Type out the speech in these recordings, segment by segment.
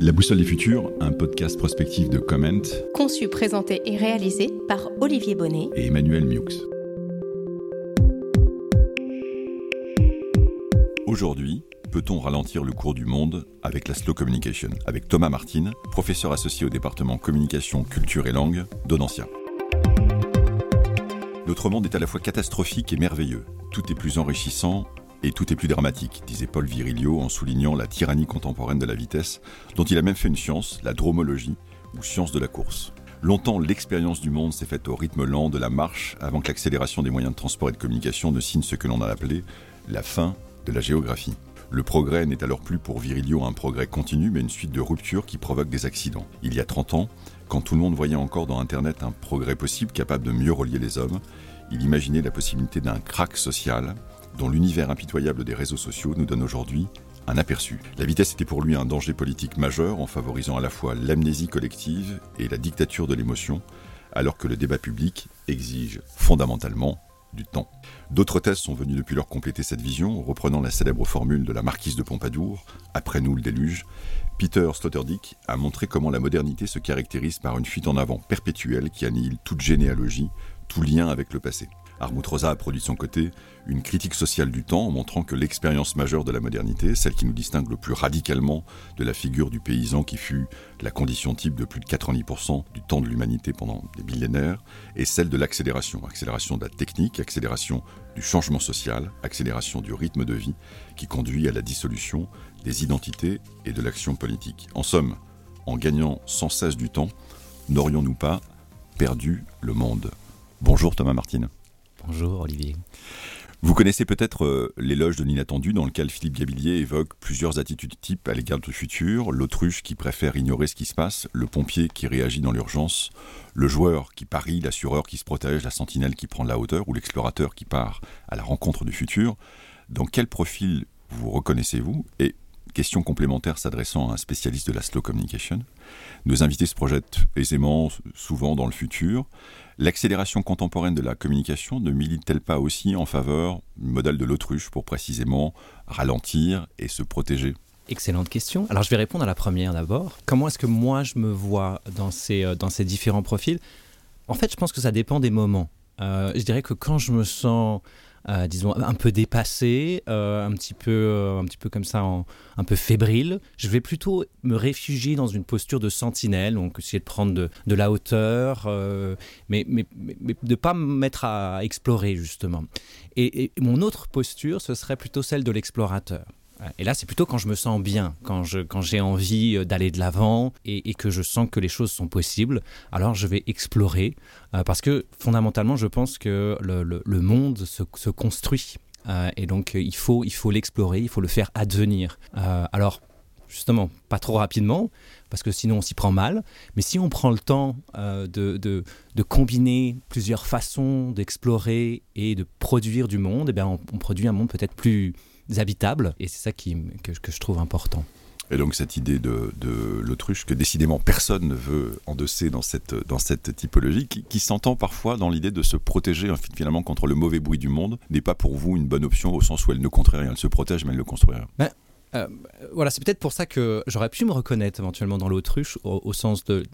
La Boussole des Futurs, un podcast prospectif de Comment, conçu, présenté et réalisé par Olivier Bonnet et Emmanuel Miux. Aujourd'hui, peut-on ralentir le cours du monde avec la slow communication? Avec Thomas Martin, professeur associé au département communication, culture et langue d'Audencia. Notre monde est à la fois catastrophique et merveilleux. Tout est plus enrichissant et tout est plus dramatique, disait Paul Virilio en soulignant la tyrannie contemporaine de la vitesse, dont il a même fait une science, la dromologie, ou science de la course. Longtemps, l'expérience du monde s'est faite au rythme lent de la marche, avant que l'accélération des moyens de transport et de communication ne signe ce que l'on a appelé la fin de la géographie. Le progrès n'est alors plus pour Virilio un progrès continu, mais une suite de ruptures qui provoquent des accidents. Il y a 30 ans, quand tout le monde voyait encore dans Internet un progrès possible capable de mieux relier les hommes, il imaginait la possibilité d'un crack social dont l'univers impitoyable des réseaux sociaux nous donne aujourd'hui un aperçu. La vitesse était pour lui un danger politique majeur en favorisant à la fois l'amnésie collective et la dictature de l'émotion, alors que le débat public exige fondamentalement du temps. D'autres thèses sont venues depuis lors compléter cette vision, reprenant la célèbre formule de la marquise de Pompadour, après nous le déluge. Peter Sloterdijk a montré comment la modernité se caractérise par une fuite en avant perpétuelle qui annihile toute généalogie, tout lien avec le passé. Armut Rosa a produit de son côté une critique sociale du temps en montrant que l'expérience majeure de la modernité, celle qui nous distingue le plus radicalement de la figure du paysan qui fut la condition type de plus de 90% du temps de l'humanité pendant des millénaires, est celle de l'accélération. Accélération de la technique, accélération du changement social, accélération du rythme de vie qui conduit à la dissolution des identités et de l'action politique. En somme, en gagnant sans cesse du temps, n'aurions-nous pas perdu le monde? Bonjour Thomas Martin. Bonjour Olivier. Vous connaissez peut-être euh, l'éloge de l'inattendu dans lequel Philippe Gabillier évoque plusieurs attitudes types à l'égard du futur, l'autruche qui préfère ignorer ce qui se passe, le pompier qui réagit dans l'urgence, le joueur qui parie, l'assureur qui se protège, la sentinelle qui prend de la hauteur ou l'explorateur qui part à la rencontre du futur. Dans quel profil vous reconnaissez-vous question complémentaire s'adressant à un spécialiste de la slow communication. Nos invités se projettent aisément, souvent dans le futur. L'accélération contemporaine de la communication ne milite-t-elle pas aussi en faveur du modèle de l'autruche pour précisément ralentir et se protéger? Excellente question. Alors je vais répondre à la première d'abord. Comment est-ce que moi je me vois dans ces, euh, différents profils? En fait, je pense que ça dépend des moments. Euh, je dirais que quand je me sens disons, un peu dépassé, euh, un, petit peu, euh, un petit peu comme ça, un peu fébrile. Je vais plutôt me réfugier dans une posture de sentinelle, donc essayer de prendre de, la hauteur, mais, mais, mais, de pas me mettre à explorer, justement. et mon autre posture, ce serait plutôt celle de l'explorateur. Et là, c'est plutôt quand je me sens bien, quand j'ai quand envie euh, d'aller de l'avant et, que je sens que les choses sont possibles, alors je vais explorer. Euh, parce que fondamentalement, je pense que le, le, monde se, se construit. Euh, et donc, il faut il faut l'explorer, il faut le faire advenir. alors, justement, pas trop rapidement, parce que sinon on s'y prend mal. Mais si on prend le temps de, de, de, combiner plusieurs façons d'explorer et de produire du monde, eh bien on, on produit un monde peut-être plus habitables. Et c'est ça qui, que, je trouve important. Et donc cette idée de, l'autruche que décidément personne ne veut endosser dans cette, dans cette typologie, qui, s'entend parfois dans l'idée de se protéger finalement contre le mauvais bruit du monde, n'est pas pour vous une bonne option au sens où elle ne construit rien, elle se protège mais elle ne construit rien. Ben, euh, voilà, c'est peut-être pour ça que j'aurais pu me reconnaître éventuellement dans l'autruche, au, sens de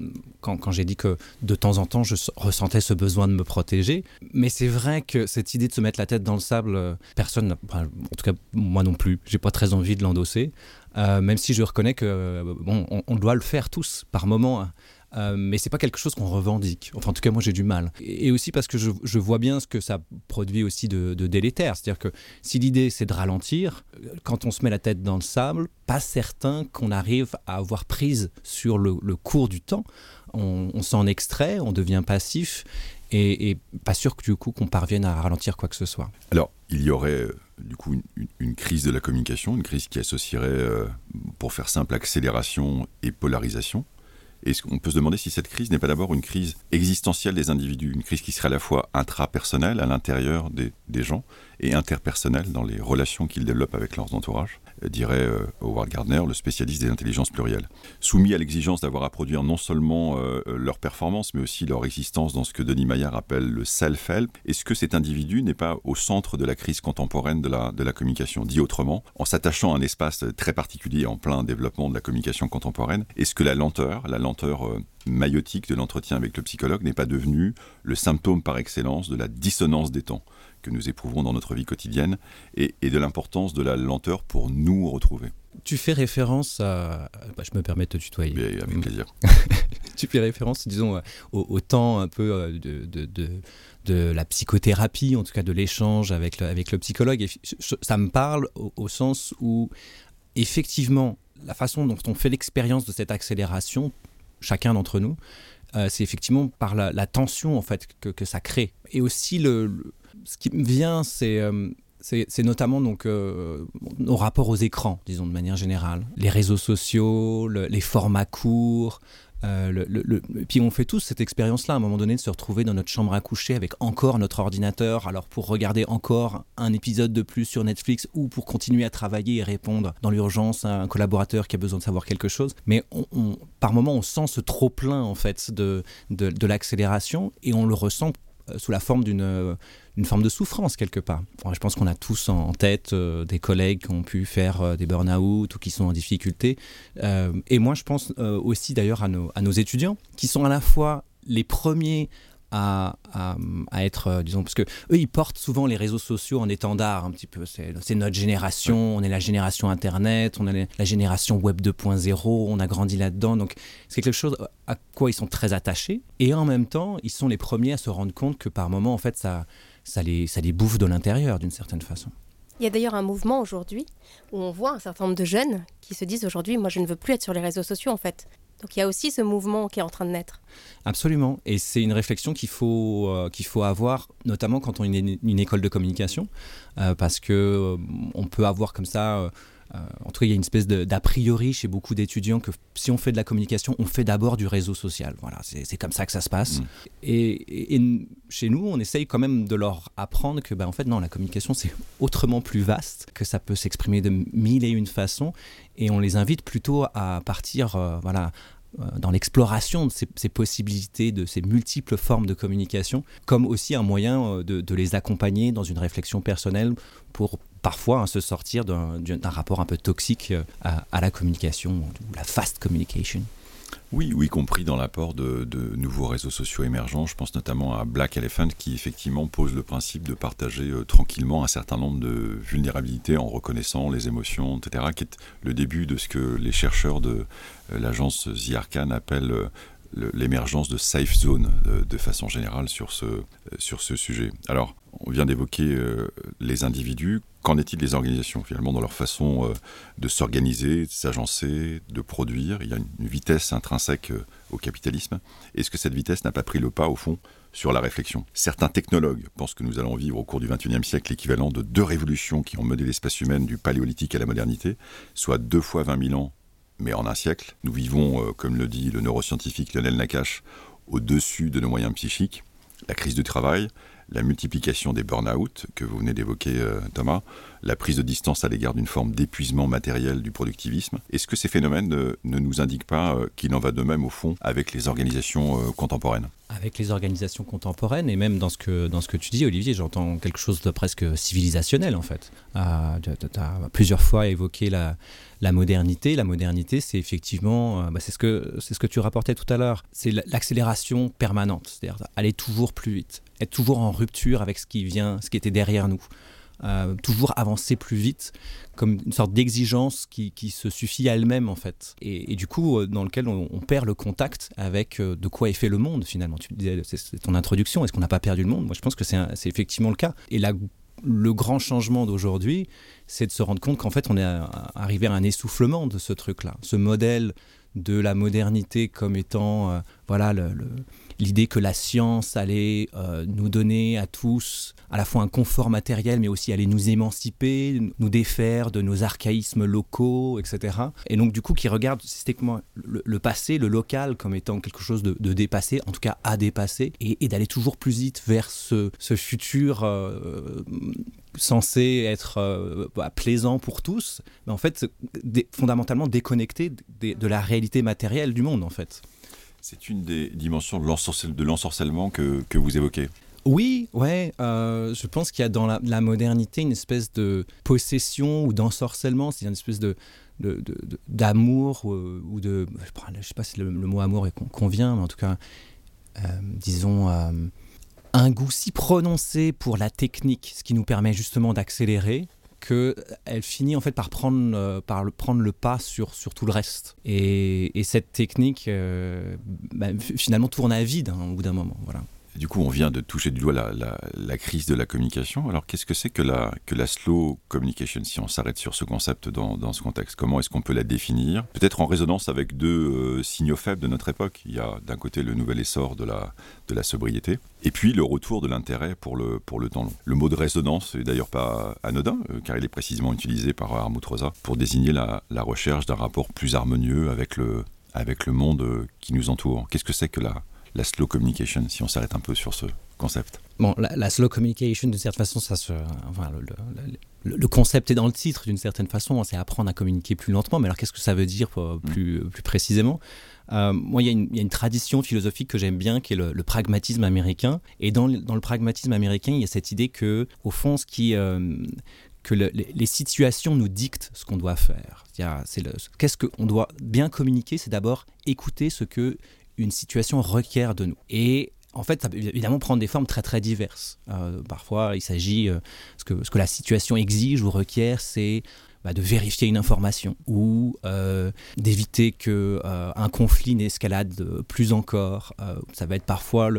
quand, j'ai dit que de temps en temps je ressentais ce besoin de me protéger. Mais c'est vrai que cette idée de se mettre la tête dans le sable, euh, personne, en tout cas moi non plus, j'ai pas très envie de l'endosser. Euh, même si je reconnais que bon, on, doit le faire tous par moment. Euh, mais c'est pas quelque chose qu'on revendique. Enfin, en tout cas, moi, j'ai du mal. Et, aussi parce que je, vois bien ce que ça produit aussi de, délétère. C'est-à-dire que si l'idée c'est de ralentir, quand on se met la tête dans le sable, pas certain qu'on arrive à avoir prise sur le, cours du temps. On, s'en extrait, on devient passif et, pas sûr que du coup qu'on parvienne à ralentir quoi que ce soit. Alors, il y aurait euh, du coup une, crise de la communication, une crise qui associerait, euh, pour faire simple, accélération et polarisation. Et on peut se demander si cette crise n'est pas d'abord une crise existentielle des individus, une crise qui serait à la fois intrapersonnelle à l'intérieur des, gens et interpersonnelle dans les relations qu'ils développent avec leurs entourages. Dirait Howard Gardner, le spécialiste des intelligences plurielles. Soumis à l'exigence d'avoir à produire non seulement leur performance, mais aussi leur existence dans ce que Denis Maillard appelle le self-help, est-ce que cet individu n'est pas au centre de la crise contemporaine de la, de la communication? Dit autrement, en s'attachant à un espace très particulier en plein développement de la communication contemporaine, est-ce que la lenteur, la lenteur maïotique de l'entretien avec le psychologue n'est pas devenue le symptôme par excellence de la dissonance des temps? Que nous éprouvons dans notre vie quotidienne et, de l'importance de la lenteur pour nous retrouver. Tu fais référence à... Bah, je me permets de te tutoyer. avec plaisir. tu fais référence, disons, au, temps un peu euh, de, de, de, la psychothérapie, en tout cas de l'échange avec le, avec le psychologue. Et ça me parle au sens où, effectivement, la façon dont on fait l'expérience de cette accélération chacun d'entre nous, euh, c'est effectivement par la, tension en fait que, ça crée. Et aussi le, ce qui me vient, c'est euh, notamment donc euh, nos rapports aux écrans, disons de manière générale, les réseaux sociaux, les formats courts, euh, puis on fait tous cette expérience-là, à un moment donné, de se retrouver dans notre chambre à coucher avec encore notre ordinateur, alors pour regarder encore un épisode de plus sur Netflix ou pour continuer à travailler et répondre dans l'urgence à un collaborateur qui a besoin de savoir quelque chose. Mais par moment, on sent ce trop-plein, en fait, de, l'accélération et on le ressent sous la forme d'une euh, une forme de souffrance quelque part. je pense qu'on a tous en tête euh, des collègues qui ont pu faire des burn-out ou qui sont en difficulté. et moi, je pense aussi d'ailleurs à nos, à nos étudiants qui sont à la fois les premiers à, à, être, euh, disons, parce que eux, ils portent souvent les réseaux sociaux en étendard un petit peu. C'est notre génération, on est la génération Internet, on est la génération Web 2.0, on a grandi là-dedans. Donc, c'est quelque chose à quoi ils sont très attachés. Et en même temps, ils sont les premiers à se rendre compte que par moment, en fait, ça, ça, les, ça les bouffe de l'intérieur d'une certaine façon. Il y a d'ailleurs un mouvement aujourd'hui où on voit un certain nombre de jeunes qui se disent aujourd'hui, moi je ne veux plus être sur les réseaux sociaux en fait. Donc il y a aussi ce mouvement qui est en train de naître. Absolument. Et c'est une réflexion qu'il faut, euh, faut avoir, notamment quand on est une, école de communication, euh, parce que euh, on peut avoir comme ça en tout cas, il y a une espèce d'a priori chez beaucoup d'étudiants que si on fait de la communication, on fait d'abord du réseau social. Voilà, c'est comme ça que ça se passe. Mm. Et, chez nous, on essaye quand même de leur apprendre que, ben, en fait, non, la communication, c'est autrement plus vaste, que ça peut s'exprimer de mille et une façons. Et on les invite plutôt à partir, euh, voilà, euh, dans l'exploration de ces, possibilités, de ces multiples formes de communication, comme aussi un moyen de les accompagner dans une réflexion personnelle pour parfois hein, se sortir d'un rapport un peu toxique euh, à, la communication, ou la fast communication. Oui, ou y compris dans l'apport de, nouveaux réseaux sociaux émergents. Je pense notamment à Black Elephant qui effectivement pose le principe de partager euh, tranquillement un certain nombre de vulnérabilités en reconnaissant les émotions, etc., qui est le début de ce que les chercheurs de euh, l'agence The Arcan appellent l'émergence de safe zone de, façon générale sur ce, sur ce sujet. Alors, on vient d'évoquer les individus. Qu'en est-il des organisations finalement dans leur façon euh, de s'organiser, de s'agencer, de produire? Il y a une vitesse intrinsèque euh, au capitalisme. Est-ce que cette vitesse n'a pas pris le pas au fond sur la réflexion? Certains technologues pensent que nous allons vivre au cours du XXIe siècle l'équivalent de deux révolutions qui ont mené l'espèce humaine du paléolithique à la modernité, soit deux fois 20 000 ans, mais en un siècle. Nous vivons, euh, comme le dit le neuroscientifique Lionel Nakache, au-dessus de nos moyens psychiques. La crise du travail, la multiplication des burn-out que vous venez d'évoquer, euh, Thomas, la prise de distance à l'égard d'une forme d'épuisement matériel du productivisme. Est-ce que ces phénomènes ne, nous indiquent pas euh, qu'il en va de même au fond avec les organisations euh, contemporaines? Avec les organisations contemporaines et même dans ce que, dans ce que tu dis, Olivier, j'entends quelque chose de presque civilisationnel en fait. tu as plusieurs fois évoqué la, la modernité. La modernité, c'est effectivement, bah, c'est ce, que, ce que tu rapportais tout à l'heure, c'est l'accélération permanente, c'est-à-dire aller toujours plus vite être toujours en rupture avec ce qui vient, ce qui était derrière nous. Euh, toujours avancer plus vite, comme une sorte d'exigence qui, se suffit à elle-même en fait. Et, du coup, euh, dans lequel on, perd le contact avec euh, de quoi est fait le monde finalement. Tu disais, c'est ton introduction, est-ce qu'on n'a pas perdu le monde? Moi je pense que c'est effectivement le cas. Et le grand changement d'aujourd'hui, c'est de se rendre compte qu'en fait on est arrivé à un essoufflement de ce truc-là. Ce modèle de la modernité comme étant voilà le, l'idée que la science allait euh, nous donner à tous à la fois un confort matériel, mais aussi allait nous émanciper, nous défaire de nos archaïsmes locaux, etc. Et donc du coup, qui regarde systématiquement le, passé, le local, comme étant quelque chose de, dépassé, en tout cas à dépasser, et, d'aller toujours plus vite vers ce, futur euh, censé être euh, bah, plaisant pour tous, mais en fait fondamentalement déconnecté de la réalité matérielle du monde, en fait. C'est une des dimensions de l'ensorcellement que, que vous évoquez. Oui, ouais. Euh, je pense qu'il y a dans la, modernité une espèce de possession ou d'ensorcellement, c'est une espèce de d'amour ou, de je sais pas si le, mot amour convient mais en tout cas euh, disons euh, un goût si prononcé pour la technique ce qui nous permet justement d'accélérer qu'elle finit en fait par prendre, euh, par le, prendre le pas sur, sur tout le reste. Et, et cette technique, euh, bah, finalement, tourne à vide hein, au bout d'un moment. Voilà. Du coup, on vient de toucher du doigt la, crise de la communication. Alors, qu'est-ce que c'est que la, slow communication, si on s'arrête sur ce concept dans, ce contexte? Comment est-ce qu'on peut la définir? Peut-être en résonance avec deux euh, signaux faibles de notre époque. Il y a d'un côté le nouvel essor de la, sobriété, et puis le retour de l'intérêt pour le, temps long. Le mot de résonance n'est d'ailleurs pas anodin, euh, car il est précisément utilisé par Armut Rosa pour désigner la, la recherche d'un rapport plus harmonieux avec le, avec le monde euh, qui nous entoure. Qu'est-ce que c'est que la la slow communication, si on s'arrête un peu sur ce concept Bon, la, slow communication, de certaine façon, ça se, le, concept est dans le titre, d'une certaine façon, c'est apprendre à communiquer plus lentement. Mais alors, qu'est-ce que ça veut dire mm. plus, plus précisément? Euh, Moi, il y, a une tradition philosophique que j'aime bien, qui est le, pragmatisme américain. Et dans, dans, le pragmatisme américain, il y a cette idée que, au fond, ce qui, euh, que les situations nous dictent ce qu'on doit faire. Qu'est-ce qu'on doit bien communiquer C'est d'abord écouter ce que une situation requiert de nous. Et en fait, ça peut évidemment prendre des formes très très diverses. Euh, parfois, il s'agit, euh, ce, que, ce que la situation exige ou requiert, c'est bah, de vérifier une information ou euh, d'éviter que un conflit n'escalade plus encore. ça va être parfois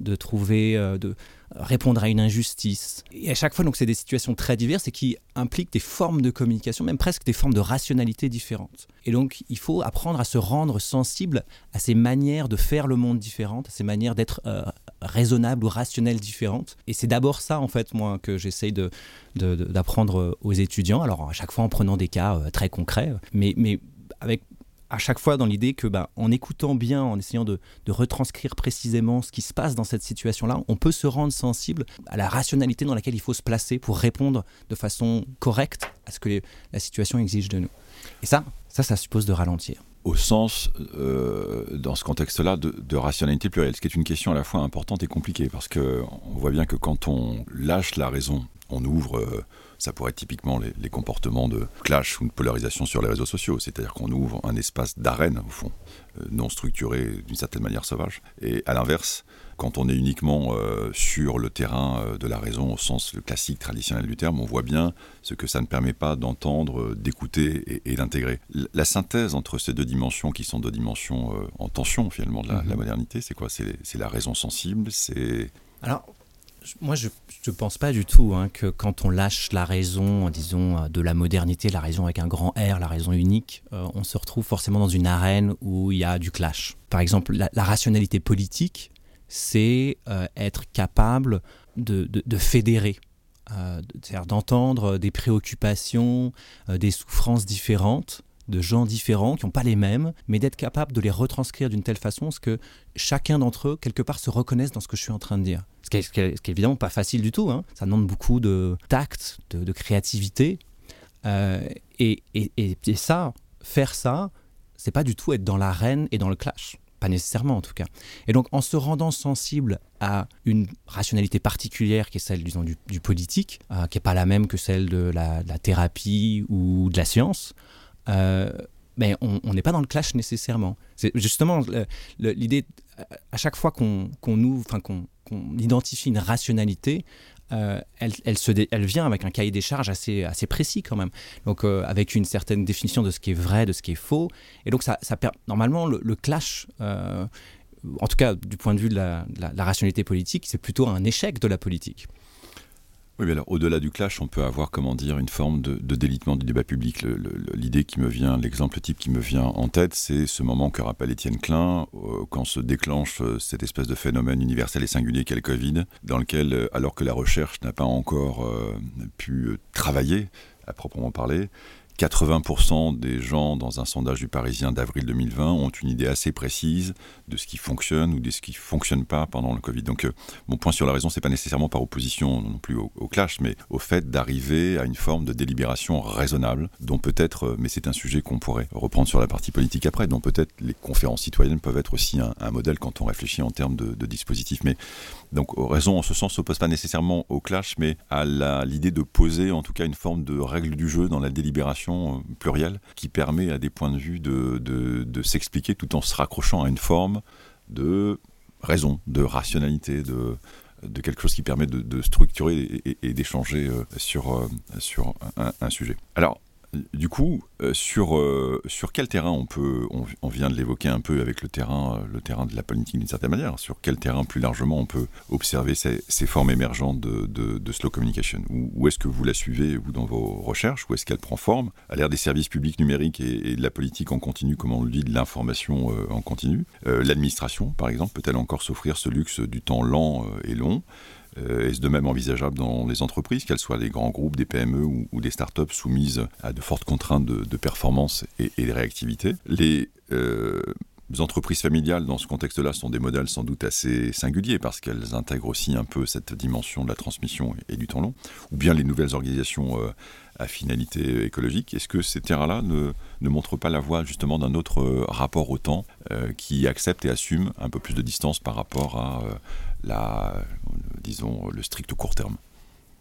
de trouver, de répondre à une injustice. Et à chaque fois, donc, c'est des situations très diverses et qui impliquent des formes de communication, même presque des formes de rationalité différentes. Et donc, il faut apprendre à se rendre sensible à ces manières de faire le monde différentes, à ces manières d'être euh, raisonnable ou rationnelles différentes. Et c'est d'abord ça, en fait, moi, que j'essaye de, d'apprendre aux étudiants. Alors, à chaque fois en prenant des cas euh, très concrets, mais, mais avec à chaque fois dans l'idée que, bah, en écoutant bien, en essayant de, retranscrire précisément ce qui se passe dans cette situation-là, on peut se rendre sensible à la rationalité dans laquelle il faut se placer pour répondre de façon correcte à ce que la situation exige de nous. Et ça, ça, ça suppose de ralentir au sens, euh, dans ce contexte-là, de, rationalité plurielle, ce qui est une question à la fois importante et compliquée, parce qu'on voit bien que quand on lâche la raison, on ouvre euh, ça pourrait être typiquement les, comportements de clash ou de polarisation sur les réseaux sociaux, c'est-à-dire qu'on ouvre un espace d'arène, au fond, euh, non structuré d'une certaine manière sauvage. Et à l'inverse, quand on est uniquement euh, sur le terrain euh, de la raison au sens classique traditionnel du terme, on voit bien ce que ça ne permet pas d'entendre, d'écouter et, d'intégrer. La synthèse entre ces deux dimensions, qui sont deux dimensions en tension finalement de la, mm-hmm. modernité, c'est quoi? C'est la raison sensible, c'est... Alors, moi, je ne pense pas du tout hein, que quand on lâche la raison, disons, euh, de la modernité, la raison avec un grand R, la raison unique, euh, on se retrouve forcément dans une arène où il y a du clash. Par exemple, la, rationalité politique, c'est euh, être capable de, de, fédérer, c'est-à-dire d'entendre des préoccupations, des souffrances différentes de gens différents qui n'ont pas les mêmes, mais d'être capable de les retranscrire d'une telle façon que chacun d'entre eux, quelque part, se reconnaisse dans ce que je suis en train de dire. Ce qui est, évidemment pas facile du tout. Hein. Ça demande beaucoup de tact, de, créativité. Euh, et, ça, faire ça, c'est pas du tout être dans l'arène et dans le clash. Pas nécessairement en tout cas. Et donc en se rendant sensible à une rationalité particulière qui est celle disons, du, politique, euh, qui n'est pas la même que celle de la, thérapie ou de la science, euh, on n'est pas dans le clash nécessairement. C'est justement l'idée, à chaque fois qu'on enfin qu'on identifie une rationalité, euh, elle, elle, se elle, vient avec un cahier des charges assez, assez précis quand même. Donc euh, avec une certaine définition de ce qui est vrai, de ce qui est faux. Et donc ça, ça normalement le, clash, en tout cas du point de vue de la rationalité politique, c'est plutôt un échec de la politique. Oui, mais alors au-delà du clash, on peut avoir, comment dire, une forme de, délitement du débat public. L'idée qui me vient, l'exemple type qui me vient en tête, c'est ce moment que rappelle Étienne Klein, euh, quand se déclenche euh, cette espèce de phénomène universel et singulier qu'est le Covid, dans lequel, euh, alors que la recherche n'a pas encore pu travailler, à proprement parler, 80% des gens dans un sondage du Parisien d'avril 2020 ont une idée assez précise de ce qui fonctionne ou de ce qui ne fonctionne pas pendant le Covid. Donc euh, mon point sur la raison, c'est pas nécessairement par opposition non plus au, clash, mais au fait d'arriver à une forme de délibération raisonnable, dont peut-être, euh, mais c'est un sujet qu'on pourrait reprendre sur la partie politique après, dont peut-être les conférences citoyennes peuvent être aussi un, modèle quand on réfléchit en termes de, de dispositifs. Mais donc raison en ce sens s'oppose pas nécessairement au clash, mais à l'idée de poser en tout cas une forme de règle du jeu dans la délibération euh, plurielle qui permet à des points de vue de, s'expliquer tout en se raccrochant à une forme de raison, de rationalité, de, quelque chose qui permet de, structurer et, d'échanger euh, sur, euh, un, un, sujet. Alors, du coup, euh, sur, euh, sur quel terrain on peut, on, vient de l'évoquer un peu avec le terrain, euh, le terrain de la politique d'une certaine manière, sur quel terrain plus largement on peut observer ces, formes émergentes de, slow communication? Où, est-ce que vous la suivez, vous, dans vos recherches Où est-ce qu'elle prend forme À l'ère des services publics numériques et, de la politique en continu, comme on le dit, de l'information en continu, l'administration, par exemple, peut-elle encore s'offrir ce luxe du temps lent et long? Est-ce de même envisageable dans les entreprises, qu'elles soient des grands groupes, des PME ou, des startups soumises à de fortes contraintes de, performance et, de réactivité? Euh, entreprises familiales, dans ce contexte-là, sont des modèles sans doute assez singuliers parce qu'elles intègrent aussi un peu cette dimension de la transmission et, du temps long, ou bien les nouvelles organisations euh, à finalité écologique. Est-ce que ces terrains-là ne, montrent pas la voie justement d'un autre rapport au temps qui accepte et assume un peu plus de distance par rapport à la, disons, le strict court terme?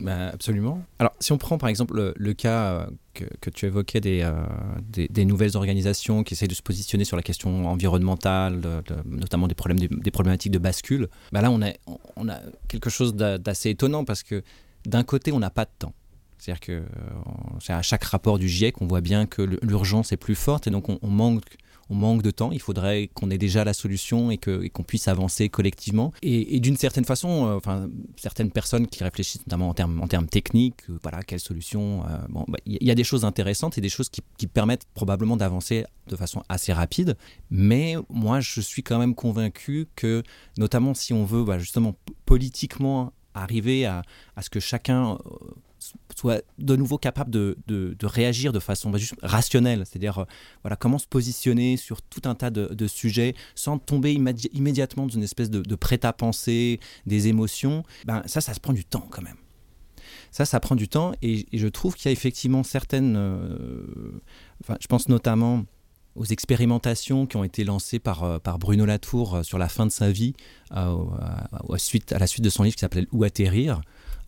Bah, absolument. Alors, si on prend par exemple le, cas euh, que, tu évoquais euh, des, des, nouvelles organisations qui essaient de se positionner sur la question environnementale, notamment des, problèmes, des, problématiques de bascule, bah là, on a, on a quelque chose d'assez étonnant parce que d'un côté, on n'a pas de temps. C'est-à-dire que euh, chaque rapport du GIEC, on voit bien que l'urgence est plus forte et donc on, on manque on manque de temps. Il faudrait qu'on ait déjà la solution et qu'on puisse avancer collectivement. Et, d'une certaine façon, euh, enfin, certaines personnes qui réfléchissent notamment en termes, techniques, euh, voilà, quelle solution. Euh, bon, bah, il y a des choses intéressantes et des choses qui, permettent probablement d'avancer de façon assez rapide. Mais moi, je suis quand même convaincu que, notamment si on veut bah, justement politiquement arriver à, à, ce que chacun soit de nouveau capable de, de, réagir de façon bah, juste rationnelle, c'est-à-dire euh, voilà, comment se positionner sur tout un tas de, sujets sans tomber immédiatement dans une espèce de, prêt-à-penser, des émotions, ben, ça, ça se prend du temps quand même. Ça, ça prend du temps et, je trouve qu'il y a effectivement certaines... Euh, enfin, je pense notamment aux expérimentations qui ont été lancées par, euh, par Bruno Latour sur la fin de sa vie, à, suite, à la suite de son livre qui s'appelait Où atterrir,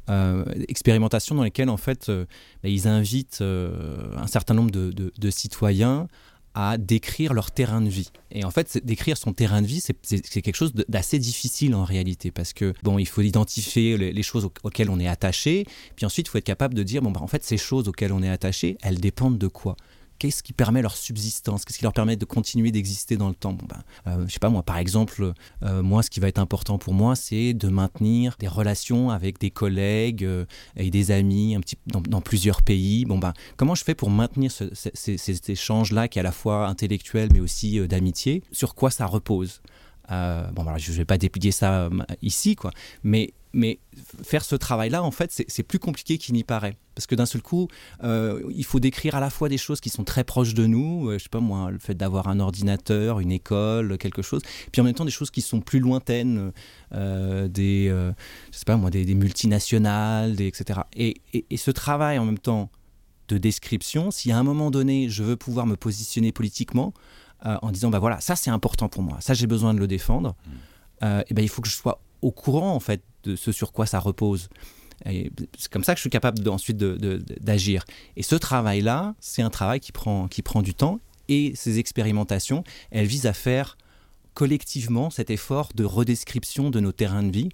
euh, expérimentations dans lesquelles en fait euh, bah, ils invitent euh, un certain nombre de, citoyens à décrire leur terrain de vie. Et en fait, décrire son terrain de vie, c'est quelque chose d'assez difficile en réalité, parce que bon, il faut identifier les, choses auxquelles on est attaché, puis ensuite, il faut être capable de dire, bon, bah, en fait, ces choses auxquelles on est attaché, elles dépendent de quoi? Qu'est-ce qui permet leur subsistance Qu'est-ce qui leur permet de continuer d'exister dans le temps? Bon ben, euh, Je sais pas, moi, par exemple, euh, moi, ce qui va être important pour moi, c'est de maintenir des relations avec des collègues euh, et des amis un petit, dans, plusieurs pays. Bon, ben, comment je fais pour maintenir ces, échanges-là, qui est à la fois intellectuel, mais aussi d'amitié? Sur quoi ça repose? Bon, je ne vais pas déplier ça ici, quoi. Mais mais faire ce travail-là, en fait, c'est plus compliqué qu'il n'y paraît. Parce que d'un seul coup, euh, il faut décrire à la fois des choses qui sont très proches de nous, euh, je sais pas moi, le fait d'avoir un ordinateur, une école, quelque chose, puis en même temps des choses qui sont plus lointaines, euh, des, je sais pas moi, des, multinationales, des, etc. Et, et, ce travail en même temps de description, si à un moment donné, je veux pouvoir me positionner politiquement en disant, bah voilà, ça c'est important pour moi, ça j'ai besoin de le défendre, mmh. et ben il faut que je sois au courant en fait de ce sur quoi ça repose. C'est comme ça que je suis capable ensuite d'agir. Et ce travail-là, c'est un travail qui prend, qui prend du temps et ces expérimentations, elles visent à faire collectivement cet effort de redescription de nos terrains de vie.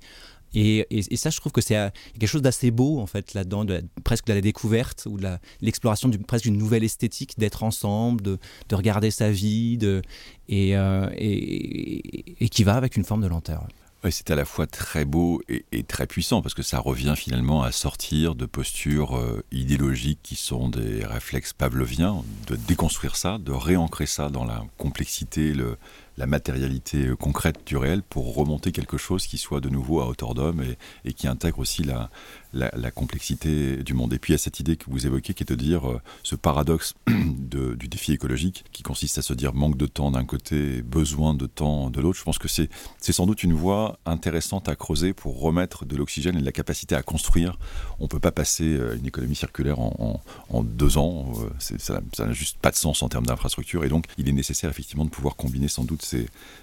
Et, ça, je trouve que c'est euh, quelque chose d'assez beau, en fait, là-dedans, presque de la découverte ou de l'exploration presque d'une nouvelle esthétique, d'être ensemble, de, regarder sa vie, de, et, euh, et, qui va avec une forme de lenteur. C'est à la fois très beau et, très puissant parce que ça revient finalement à sortir de postures euh, idéologiques qui sont des réflexes pavloviens, de déconstruire ça, de réancrer ça dans la complexité, le, la matérialité euh, concrète du réel pour remonter quelque chose qui soit de nouveau à hauteur d'homme et, qui intègre aussi la, complexité du monde. Et puis il y a cette idée que vous évoquez qui est de dire euh, ce paradoxe du défi écologique qui consiste à se dire manque de temps d'un côté, besoin de temps de l'autre. Je pense que c'est sans doute une voie intéressante à creuser pour remettre de l'oxygène et de la capacité à construire. On ne peut pas passer euh, une économie circulaire en, en, deux ans. Ça n'a juste pas de sens en termes d'infrastructure. Et donc il est nécessaire effectivement de pouvoir combiner sans doute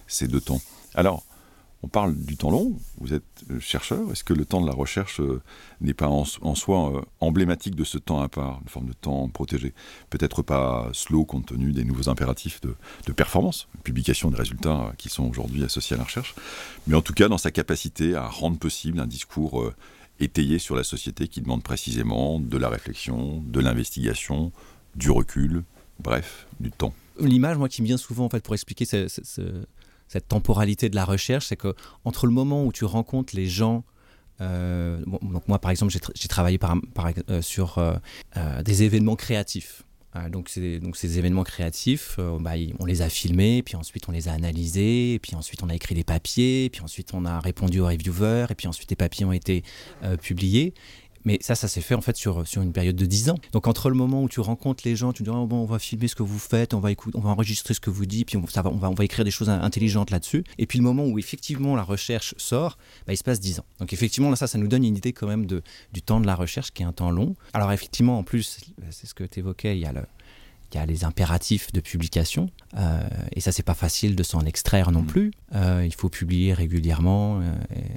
ces, deux temps. Alors, on parle du temps long, vous êtes euh, chercheur, est-ce que le temps de la recherche euh, n'est pas en, soi euh, emblématique de ce temps à part, une forme de temps protégé? Peut-être pas slow compte tenu des nouveaux impératifs de, de performance, publication des résultats qui sont aujourd'hui associés à la recherche, mais en tout cas dans sa capacité à rendre possible un discours étayé sur la société qui demande précisément de la réflexion, de l'investigation, du recul, bref, du temps l'image, moi, qui me vient souvent en fait pour expliquer cette temporalité de la recherche, c'est que entre le moment où tu rencontres les gens euh, moi, par exemple, j'ai travaillé euh, sur euh, des événements créatifs. donc, donc ces événements créatifs, bah, on les a filmés, puis ensuite on les a analysés, puis ensuite on a écrit des papiers, puis ensuite on a répondu aux reviewers, et puis ensuite les papiers ont été publiés. Mais ça, ça s'est fait en fait sur, sur une période de 10 ans. Donc entre le moment où tu rencontres les gens, tu dis oh, bon, on va filmer ce que vous faites, on va écouter, on va enregistrer ce que vous dites, puis on, va, on, va, on va écrire des choses intelligentes là-dessus. Et puis le moment où effectivement la recherche sort, bah, il se passe 10 ans. Donc effectivement, là, ça, ça nous donne une idée quand même de, du temps de la recherche qui est un temps long. Alors effectivement, en plus, c'est ce que tu évoquais, il y a le, il y a les impératifs de publication, euh, et ça c'est pas facile de s'en extraire non mm. plus. Euh, il faut publier régulièrement, euh,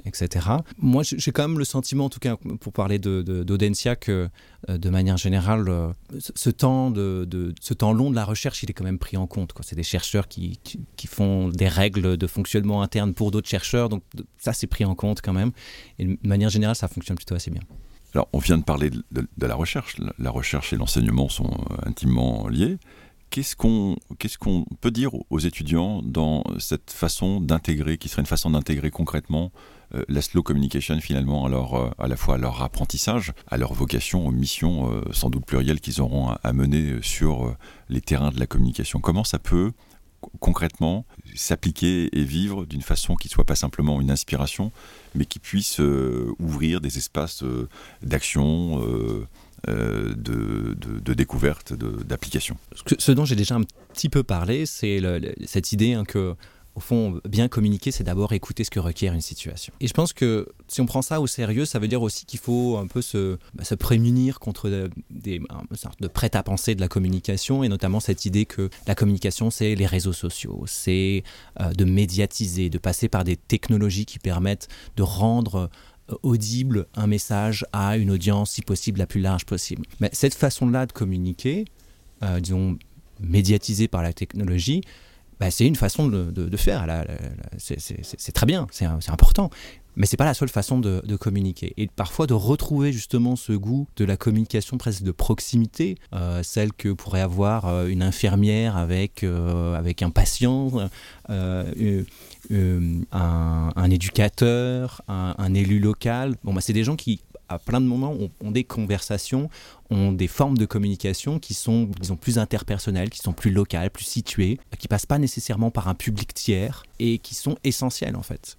etc. Moi j'ai quand même le sentiment, en tout cas pour parler d'Audencia, de, que de manière générale, ce temps, de, ce temps long de la recherche, il est quand même pris en compte. C'est des chercheurs qui, qui, font des règles de fonctionnement interne pour d'autres chercheurs, donc ça c'est pris en compte quand même. Et de manière générale, ça fonctionne plutôt assez bien. Alors, on vient de parler de, la recherche. La recherche et l'enseignement sont euh, intimement liés. Qu'est-ce qu'on peut dire aux étudiants dans cette façon d'intégrer, qui serait une façon d'intégrer concrètement euh, la slow communication finalement à, euh, à la fois à leur apprentissage, à leur vocation, aux missions sans doute plurielles qu'ils auront à, mener sur les terrains de la communication? Comment ça peut concrètement s'appliquer et vivre d'une façon qui ne soit pas simplement une inspiration, mais qui puisse euh, ouvrir des espaces euh, d'action, euh, de, découverte, d'application. Ce dont j'ai déjà un petit peu parlé, c'est cette idée hein, que au fond, bien communiquer, c'est d'abord écouter ce que requiert une situation. Et je pense que si on prend ça au sérieux, ça veut dire aussi qu'il faut un peu se, bah, prémunir contre des, une sorte de prêt-à-penser de la communication, et notamment cette idée que la communication, c'est les réseaux sociaux, c'est euh, de médiatiser, de passer par des technologies qui permettent de rendre euh, audible un message à une audience, si possible, la plus large possible. Mais cette façon-là de communiquer, euh, disons, médiatisée par la technologie, bah, c'est une façon de, faire. C'est très bien, c'est important. Mais c'est pas la seule façon de, communiquer. Et parfois de retrouver justement ce goût de la communication presque de proximité, euh, celle que pourrait avoir euh, une infirmière avec, euh, avec un patient, un, éducateur, un, élu local. Bon, bah, c'est des gens qui à plein de moments, ont, des conversations, ont des formes de communication qui sont, disons, plus interpersonnelles, qui sont plus locales, plus situées, qui passent pas nécessairement par un public tiers et qui sont essentielles en fait.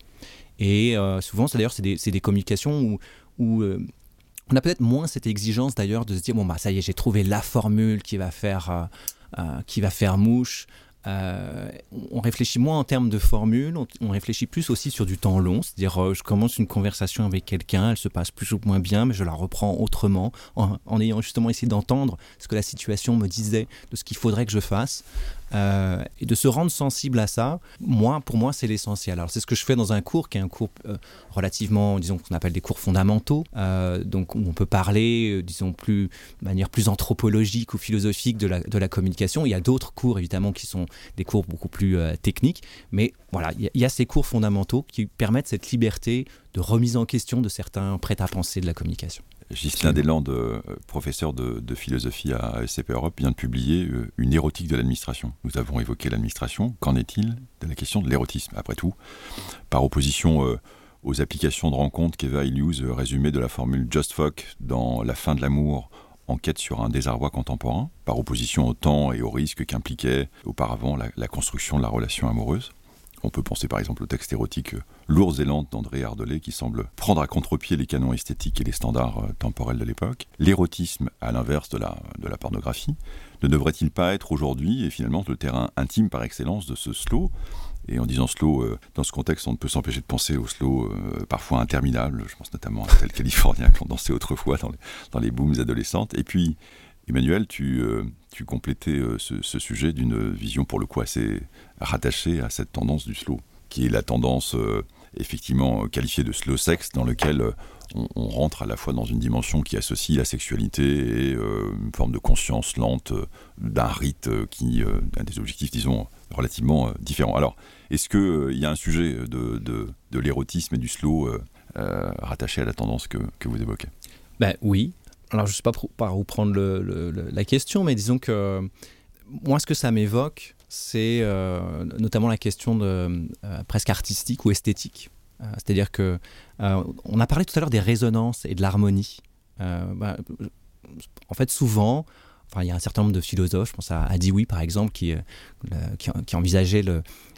Et euh, souvent, d'ailleurs, c'est des, des, communications où, où euh, on a peut-être moins cette exigence d'ailleurs de se dire bon bah ça y est, j'ai trouvé la formule qui va faire euh, qui va faire mouche. Euh, on réfléchit moins en termes de formules, on, réfléchit plus aussi sur du temps long, c'est-à-dire euh, je commence une conversation avec quelqu'un, elle se passe plus ou moins bien, mais je la reprends autrement, en ayant justement essayé d'entendre ce que la situation me disait de ce qu'il faudrait que je fasse. Euh, et de se rendre sensible à ça, moi, pour moi, c'est l'essentiel. Alors, c'est ce que je fais dans un cours qui est un cours euh, relativement, disons, qu'on appelle des cours fondamentaux, euh, donc où on peut parler, disons, plus, de manière plus anthropologique ou philosophique de la, de la communication. Il y a d'autres cours, évidemment, qui sont des cours beaucoup plus techniques, mais voilà, il y, a ces cours fondamentaux qui permettent cette liberté de remise en question de certains prêts à penser de la communication. Ghislain Deslandes, euh, professeur de, philosophie à SCP Europe, vient de publier euh, une érotique de l'administration. Nous avons évoqué l'administration. Qu'en est-il de la question de l'érotisme Après tout, par opposition euh, aux applications de rencontres qu'Eva Illouz résumait de la formule Just Fuck dans La fin de l'amour, enquête sur un désarroi contemporain, par opposition au temps et au risque qu'impliquait auparavant la construction de la relation amoureuse. On peut penser par exemple au texte érotique euh, Lourds et lentes d'André Ardelais qui semble prendre à contre-pied les canons esthétiques et les standards euh, temporels de l'époque. L'érotisme, à l'inverse de la, de la pornographie, ne devrait-il pas être aujourd'hui et finalement le terrain intime par excellence de ce slow? Et en disant slow, euh, dans ce contexte, on ne peut s'empêcher de penser au slow parfois interminable. Je pense notamment à tel californien qu'on dansait autrefois dans les, dans les booms adolescentes. Et puis, Emmanuel, tu, euh, complétais euh, ce, sujet d'une vision pour le coup assez rattachée à cette tendance du slow, qui est la tendance euh, effectivement qualifiée de slow sex, dans lequel on, rentre à la fois dans une dimension qui associe la sexualité et une forme de conscience lente d'un rite qui a des objectifs, disons, relativement différents. Alors, est-ce qu'il y a un sujet de, de, l'érotisme et du slow rattaché à la tendance que, que vous évoquez? Ben, Oui, alors je ne sais pas par où prendre la question, mais disons que moi, ce que ça m'évoque, c'est euh, notamment la question de, euh, presque artistique ou esthétique. Euh, c'est-à-dire que on a parlé tout à l'heure des résonances et de l'harmonie. Bah, en fait, souvent, il y a un certain nombre de philosophes, je pense à, à Dewey par exemple, qui envisageait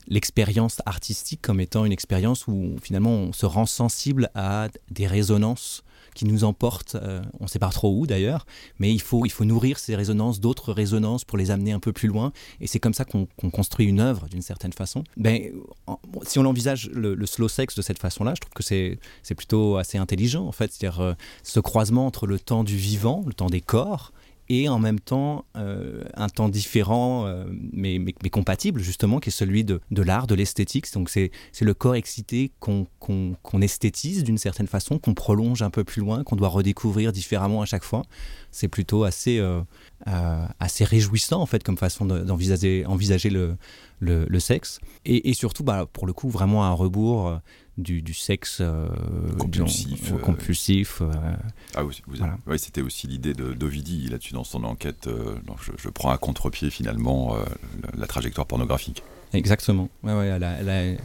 l'expérience artistique comme étant une expérience où finalement on se rend sensible à des résonances qui nous emporte, euh, on ne sait pas trop où d'ailleurs, mais il faut, il faut nourrir ces résonances, d'autres résonances pour les amener un peu plus loin. Et c'est comme ça qu'on construit une œuvre d'une certaine façon. Ben, si on envisage le, slow sex de cette façon-là, je trouve que c'est plutôt assez intelligent en fait. C'est-à-dire euh, ce croisement entre le temps du vivant, le temps des corps, et en même temps euh, un temps différent euh, mais, compatible justement qui est celui de, l'art, de l'esthétique. Donc c'est le corps excité qu'on esthétise d'une certaine façon, qu'on prolonge un peu plus loin, qu'on doit redécouvrir différemment à chaque fois. C'est plutôt assez, euh, assez réjouissant en fait comme façon d'envisager envisager le, sexe. Et, surtout bah, pour le coup vraiment à rebours du, sexe euh, compulsif. Euh, compulsif euh, ah oui, c'était aussi l'idée d'Ovidi là-dessus dans son enquête. donc je, prends à contre-pied finalement la, trajectoire pornographique. Exactement. Ouais, ouais, elle elle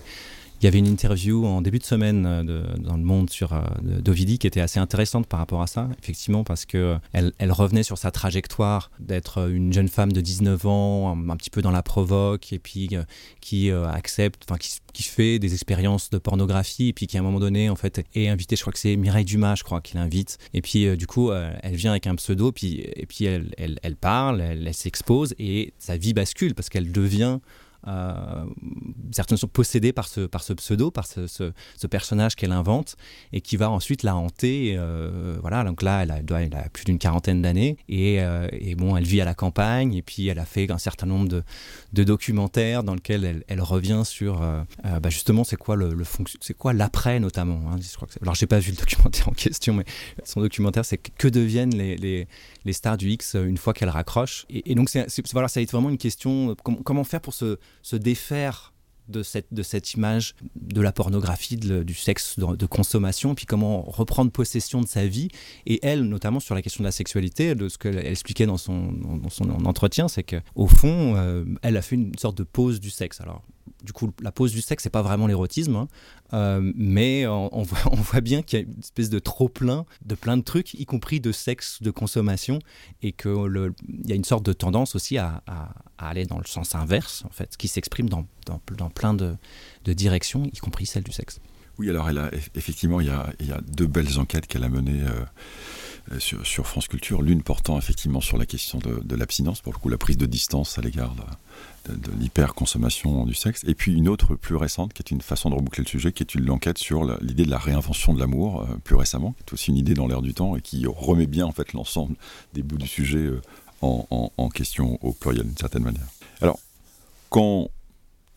il y avait une interview en début de semaine euh, dans le monde sur euh, d'Ovidi qui était assez intéressante par rapport à ça, effectivement, parce que elle, elle revenait sur sa trajectoire d'être une jeune femme de 19 ans, un, petit peu dans la provoque, et puis euh, qui accepte, enfin qui, fait des expériences de pornographie, et puis qui à un moment donné, en fait, est invitée, je crois que c'est Mireille Dumas, je crois, qui l'invite, et puis du coup, elle vient avec un pseudo, puis, et puis elle, elle, parle, elle, s'expose, et sa vie bascule parce qu'elle devient euh, certaines sont possédées par ce, par ce pseudo, par ce, personnage qu'elle invente et qui va ensuite la hanter. Euh, voilà, donc là, elle a, a plus d'une quarantaine d'années et, euh, et, bon, elle vit à la campagne et puis elle a fait un certain nombre de, documentaires dans lesquels elle, revient sur bah justement c'est quoi le, c'est quoi l'après notamment. Hein, je crois alors j'ai pas vu le documentaire en question, mais son documentaire c'est que deviennent les, les, stars du X une fois qu'elles raccrochent. Et, donc voilà, ça a été vraiment une question comment faire pour se se défaire de cette, de cette image de la pornographie, du sexe de, consommation, puis comment reprendre possession de sa vie. Et elle, notamment sur la question de la sexualité, de ce qu'elle expliquait dans son, dans son entretien, c'est qu'au fond, euh, elle a fait une sorte de pause du sexe. Alors, du coup, la pause du sexe, c'est pas vraiment l'érotisme, hein. euh, mais on, voit, bien qu'il y a une espèce de trop-plein de plein de trucs, y compris de sexe, de consommation, et qu'il y a une sorte de tendance aussi à, aller dans le sens inverse, en fait, qui s'exprime dans, plein de, directions, y compris celle du sexe. Oui, alors elle a, effectivement, il y a, deux belles enquêtes qu'elle a menées. Euh, euh, sur, France Culture, l'une portant effectivement sur la question de, l'abstinence, pour le coup la prise de distance à l'égard de, l'hyperconsommation du sexe, et puis une autre plus récente, qui est une façon de reboucler le sujet, qui est une enquête sur l'idée de la réinvention de l'amour, euh, plus récemment, qui est aussi une idée dans l'air du temps, et qui remet bien en fait l'ensemble des bouts du sujet euh, en, question au pluriel d'une certaine manière. Alors, quand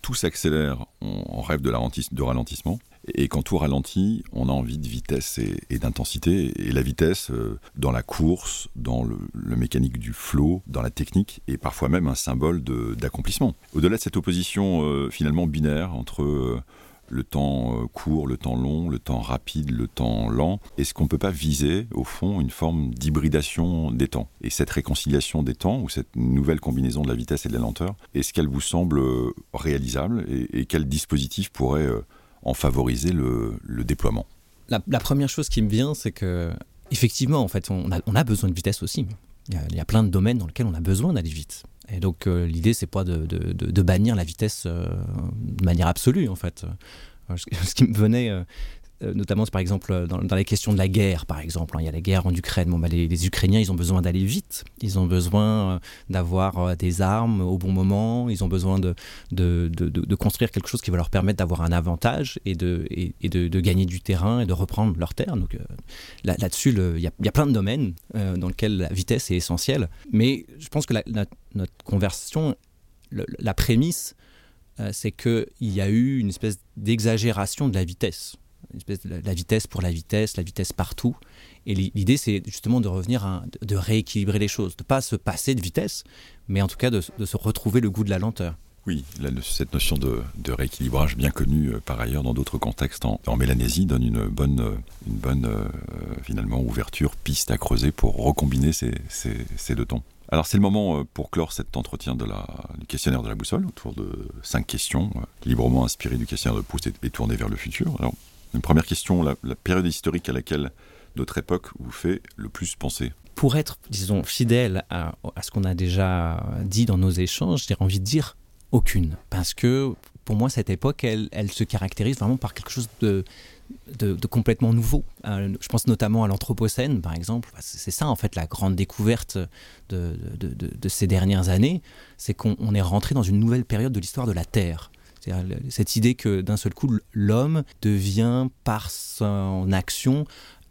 tout s'accélère, on, rêve de, de ralentissement. Et quand tout ralentit, on a envie de vitesse et, d'intensité. Et la vitesse, euh, dans la course, dans le, mécanique du flow, dans la technique, est parfois même un symbole d'accomplissement. Au-delà de cette opposition euh, finalement binaire entre euh, le temps court, le temps long, le temps rapide, le temps lent. Est-ce qu'on ne peut pas viser, au fond, une forme d'hybridation des temps? Et cette réconciliation des temps, ou cette nouvelle combinaison de la vitesse et de la lenteur, est-ce qu'elle vous semble réalisable et, quel dispositif pourrait en favoriser le, déploiement la, première chose qui me vient, c'est que effectivement, en fait, on a, besoin de vitesse aussi. Il y, a, plein de domaines dans lesquels on a besoin d'aller vite. Et donc l'idée, l'idée, c'est pas de, bannir la vitesse de manière absolue, en fait. ce qui me venait, euh, euh, notamment par exemple euh, dans, les questions de la guerre, par exemple. Hein. il y a la guerre en Ukraine. Bon, bah, les, Ukrainiens, ils ont besoin d'aller vite. Ils ont besoin d'avoir des armes au bon moment. Ils ont besoin de, de, de, construire quelque chose qui va leur permettre d'avoir un avantage et, de, et, de, gagner du terrain et de reprendre leur terre. Donc là, là-dessus, il y, y, a plein de domaines dans lesquels la vitesse est essentielle. Mais je pense que notre conversation, la prémisse, euh, c'est qu'il y a eu une espèce d'exagération de la vitesse. Une la vitesse pour la vitesse, la vitesse partout. Et l'idée, c'est justement de revenir, de rééquilibrer les choses, de ne pas se passer de vitesse, mais en tout cas de, se retrouver le goût de la lenteur. Oui, cette notion de, rééquilibrage bien connue euh, par ailleurs dans d'autres contextes en, Mélanésie donne une bonne, euh, une bonne finalement ouverture, piste à creuser pour recombiner ces, ces deux temps. Alors c'est le moment euh, pour clore cet entretien de la, du questionnaire de la boussole autour de cinq questions euh, librement inspirées du questionnaire de Proust et, tournées vers le futur. Une première question, la, période historique à laquelle notre époque vous fait le plus penser Pour être, disons, fidèle à, ce qu'on a déjà dit dans nos échanges, j'ai envie de dire aucune. Parce que pour moi, cette époque, elle, se caractérise vraiment par quelque chose de complètement nouveau. Euh, je pense notamment à l'Anthropocène, par exemple. C'est ça, en fait, la grande découverte de, ces dernières années, c'est qu'on est rentré dans une nouvelle période de l'histoire de la Terre. Cette idée que d'un seul coup, l'homme devient, par son action,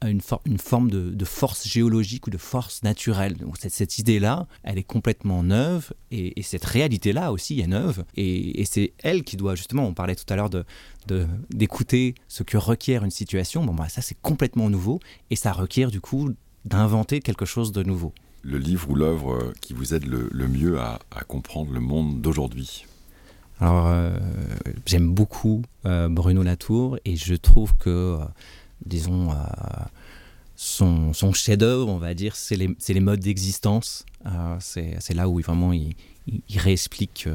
une, forme de, force géologique ou de force naturelle. Donc cette, cette idée-là, elle est complètement neuve et, cette réalité-là aussi est neuve. Et, c'est elle qui doit justement, on parlait tout à l'heure de, d'écouter ce que requiert une situation. Bon, bah, ça c'est complètement nouveau et ça requiert du coup d'inventer quelque chose de nouveau. Le livre ou l'œuvre qui vous aide le, mieux à, comprendre le monde d'aujourd'hui alors, euh, j'aime beaucoup euh, Bruno Latour et je trouve que euh, disons, son, chef-d'œuvre, on va dire, c'est les, modes d'existence. C'est là où vraiment il, réexplique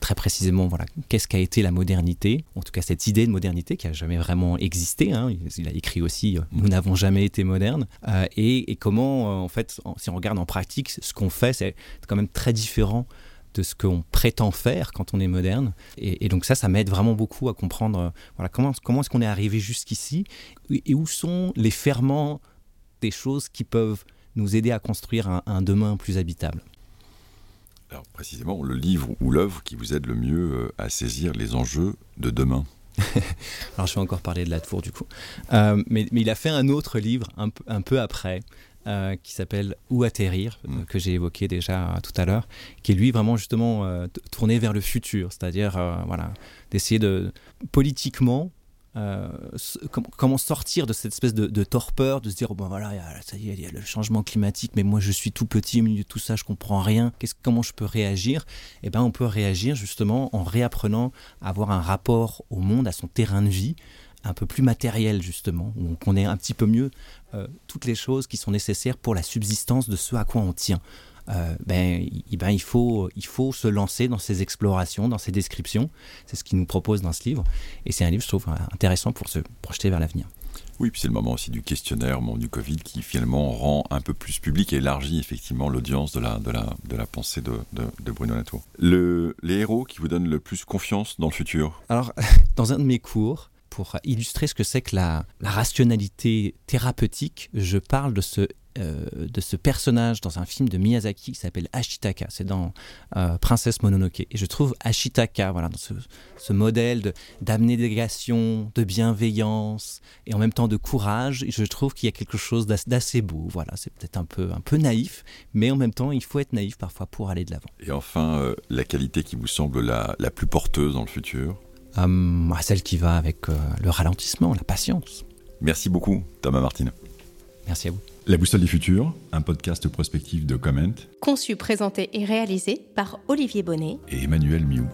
très précisément voilà, qu'est-ce qu'a été la modernité, en tout cas cette idée de modernité qui n'a jamais vraiment existé. Hein. Il, a écrit aussi Nous n'avons jamais été modernes. Et, comment, en fait, si on regarde en pratique, ce qu'on fait, c'est quand même très différent de ce qu'on prétend faire quand on est moderne. Et, donc ça, ça m'aide vraiment beaucoup à comprendre euh, voilà, comment, comment est-ce qu'on est arrivé jusqu'ici et, où sont les ferments des choses qui peuvent nous aider à construire un, demain plus habitable. Alors précisément, le livre ou l'œuvre qui vous aide le mieux euh, à saisir les enjeux de demain Alors je vais encore parler de la tour du coup. Euh, mais, mais, il a fait un autre livre un un peu après, euh, qui s'appelle Où atterrir, euh, mm. que j'ai évoqué déjà tout à l'heure, qui est lui vraiment justement euh, tourné vers le futur, c'est-à-dire voilà, d'essayer de politiquement comment sortir de cette espèce de, torpeur, de se dire bon voilà, ça y est, il y a le changement climatique, mais moi je suis tout petit au milieu de tout ça, je comprends rien. Comment je peux réagir? Eh ben, on peut réagir justement en réapprenant à avoir un rapport au monde, à son terrain de vie, un peu plus matériel justement, où on connaît un petit peu mieux euh, toutes les choses qui sont nécessaires pour la subsistance de ce à quoi on tient. Euh, ben, ben, il, faut, il faut se lancer dans ces explorations, dans ces descriptions. C'est ce qu'il nous propose dans ce livre. Et c'est un livre, je trouve, intéressant pour se projeter vers l'avenir. Oui, puis c'est le moment aussi du questionnaire du Covid qui finalement rend un peu plus public et élargit effectivement l'audience de la, de, la, de la pensée de, de, Bruno Latour. Le, les héros qui vous donnent le plus confiance dans le futur? Alors, dans un de mes cours, pour illustrer ce que c'est que la, rationalité thérapeutique, je parle de ce, euh, de ce personnage dans un film de Miyazaki qui s'appelle Ashitaka. C'est dans euh, Princesse Mononoke. Et je trouve Ashitaka, voilà, dans ce, modèle d'abnégation, de, bienveillance et en même temps de courage, je trouve qu'il y a quelque chose d'assez beau. Voilà, c'est peut-être un peu, naïf, mais en même temps, il faut être naïf parfois pour aller de l'avant. Et enfin, euh, la qualité qui vous semble la plus porteuse dans le futur? Euh, à celle qui va avec euh, le ralentissement, la patience. Merci beaucoup, Thomas Martin. Merci à vous. La Boussole du Futur, un podcast prospectif de Comment. Conçu, présenté et réalisé par Olivier Bonnet et Emmanuel Miou.